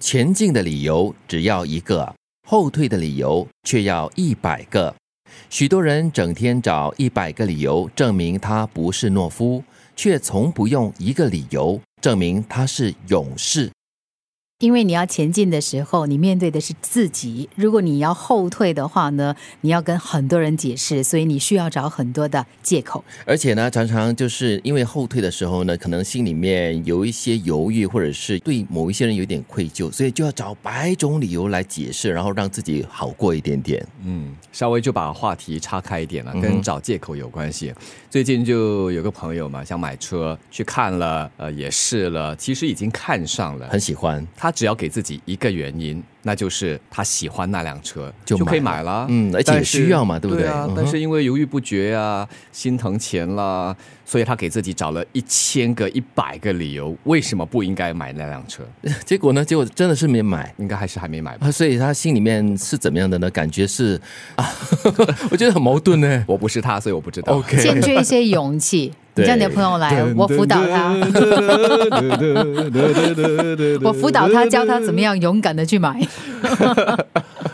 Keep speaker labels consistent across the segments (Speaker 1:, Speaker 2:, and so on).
Speaker 1: 前进的理由只要一个，后退的理由却要一百个。许多人整天找一百个理由证明他不是懦夫，却从不用一个理由证明他是勇士。
Speaker 2: 因为你要前进的时候，你面对的是自己；如果你要后退的话呢，你要跟很多人解释，所以你需要找很多的借口。
Speaker 1: 而且呢，常常就是因为后退的时候呢，可能心里面有一些犹豫，或者是对某一些人有点愧疚，所以就要找百种理由来解释，然后让自己好过一点点。
Speaker 3: 嗯，稍微就把话题岔开一点了，跟找借口有关系。最近就有个朋友嘛，想买车，去看了，呃，也试了，其实已经看上了，
Speaker 1: 很喜欢
Speaker 3: 他。只要给自己一个原因，那就是他喜欢那辆车，
Speaker 1: 就
Speaker 3: 可以买了。
Speaker 1: 嗯，而且需要嘛，对不对？
Speaker 3: 但是因为犹豫不决啊，心疼钱啦，所以他给自己找了一千个、一百个理由，为什么不应该买那辆车？
Speaker 1: 结果呢？结果真的是没买，
Speaker 3: 应该还是还没买。
Speaker 1: 所以他心里面是怎么样的呢？感觉是啊，我觉得很矛盾呢。
Speaker 3: 我不是他，所以我不知道。
Speaker 1: OK，
Speaker 2: 欠缺一些勇气。叫你的朋友来，我辅导他，我辅导他，教他怎么样勇敢的去买。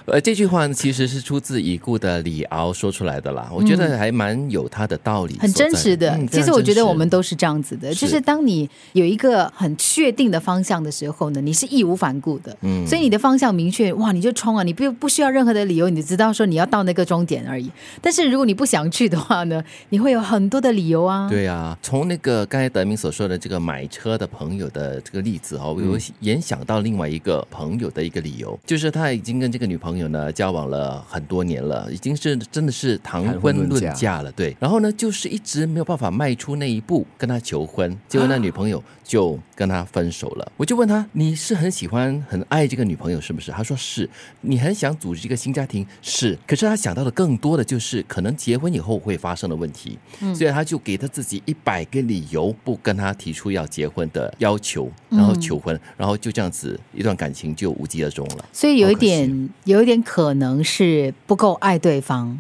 Speaker 1: 呃，这句话呢，其实是出自已故的李敖说出来的啦。我觉得还蛮有他的道理，
Speaker 2: 很真实的。其实我觉得我们都是这样子的，就是当你有一个很确定的方向的时候呢，你是义无反顾的。嗯，所以你的方向明确，哇，你就冲啊！你不不需要任何的理由，你知道说你要到那个终点而已。但是如果你不想去的话呢，你会有很多的理由啊。
Speaker 1: 对啊，从那个刚才德明所说的这个买车的朋友的这个例子哈，我有联想到另外一个朋友的一个理由，就是他已经跟这个女朋友。朋友呢，交往了很多年了，已经是真的是谈婚论嫁了，对。然后呢，就是一直没有办法迈出那一步跟他求婚，结果那女朋友就跟他分手了。我就问他，你是很喜欢、很爱这个女朋友是不是？他说是。你很想组织一个新家庭是，可是他想到的更多的就是可能结婚以后会发生的问题，嗯所以他就给他自己一百个理由不跟他提出要结婚的要求，然后求婚，然后就这样子一段感情就无疾而终了。
Speaker 2: 所以有一点有。点可能是不够爱对方。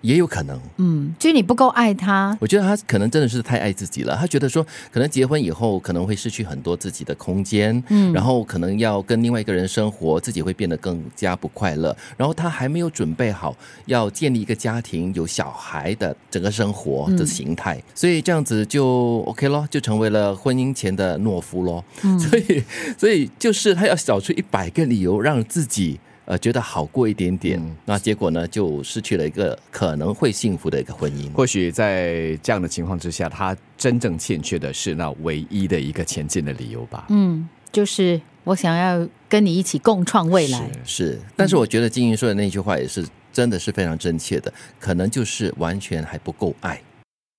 Speaker 1: 也有可能，
Speaker 2: 嗯，就是你不够爱他。
Speaker 1: 我觉得他可能真的是太爱自己了。他觉得说，可能结婚以后可能会失去很多自己的空间，嗯，然后可能要跟另外一个人生活，自己会变得更加不快乐。然后他还没有准备好要建立一个家庭、有小孩的整个生活的形态，所以这样子就 OK 咯，就成为了婚姻前的懦夫咯。所以，所以就是他要找出一百个理由让自己。呃，觉得好过一点点，那结果呢，就失去了一个可能会幸福的一个婚姻。
Speaker 3: 或许在这样的情况之下，他真正欠缺的是那唯一的一个前进的理由吧。
Speaker 2: 嗯，就是我想要跟你一起共创未来。
Speaker 1: 是，但是我觉得金英说的那句话也是真的是非常真切的，可能就是完全还不够爱。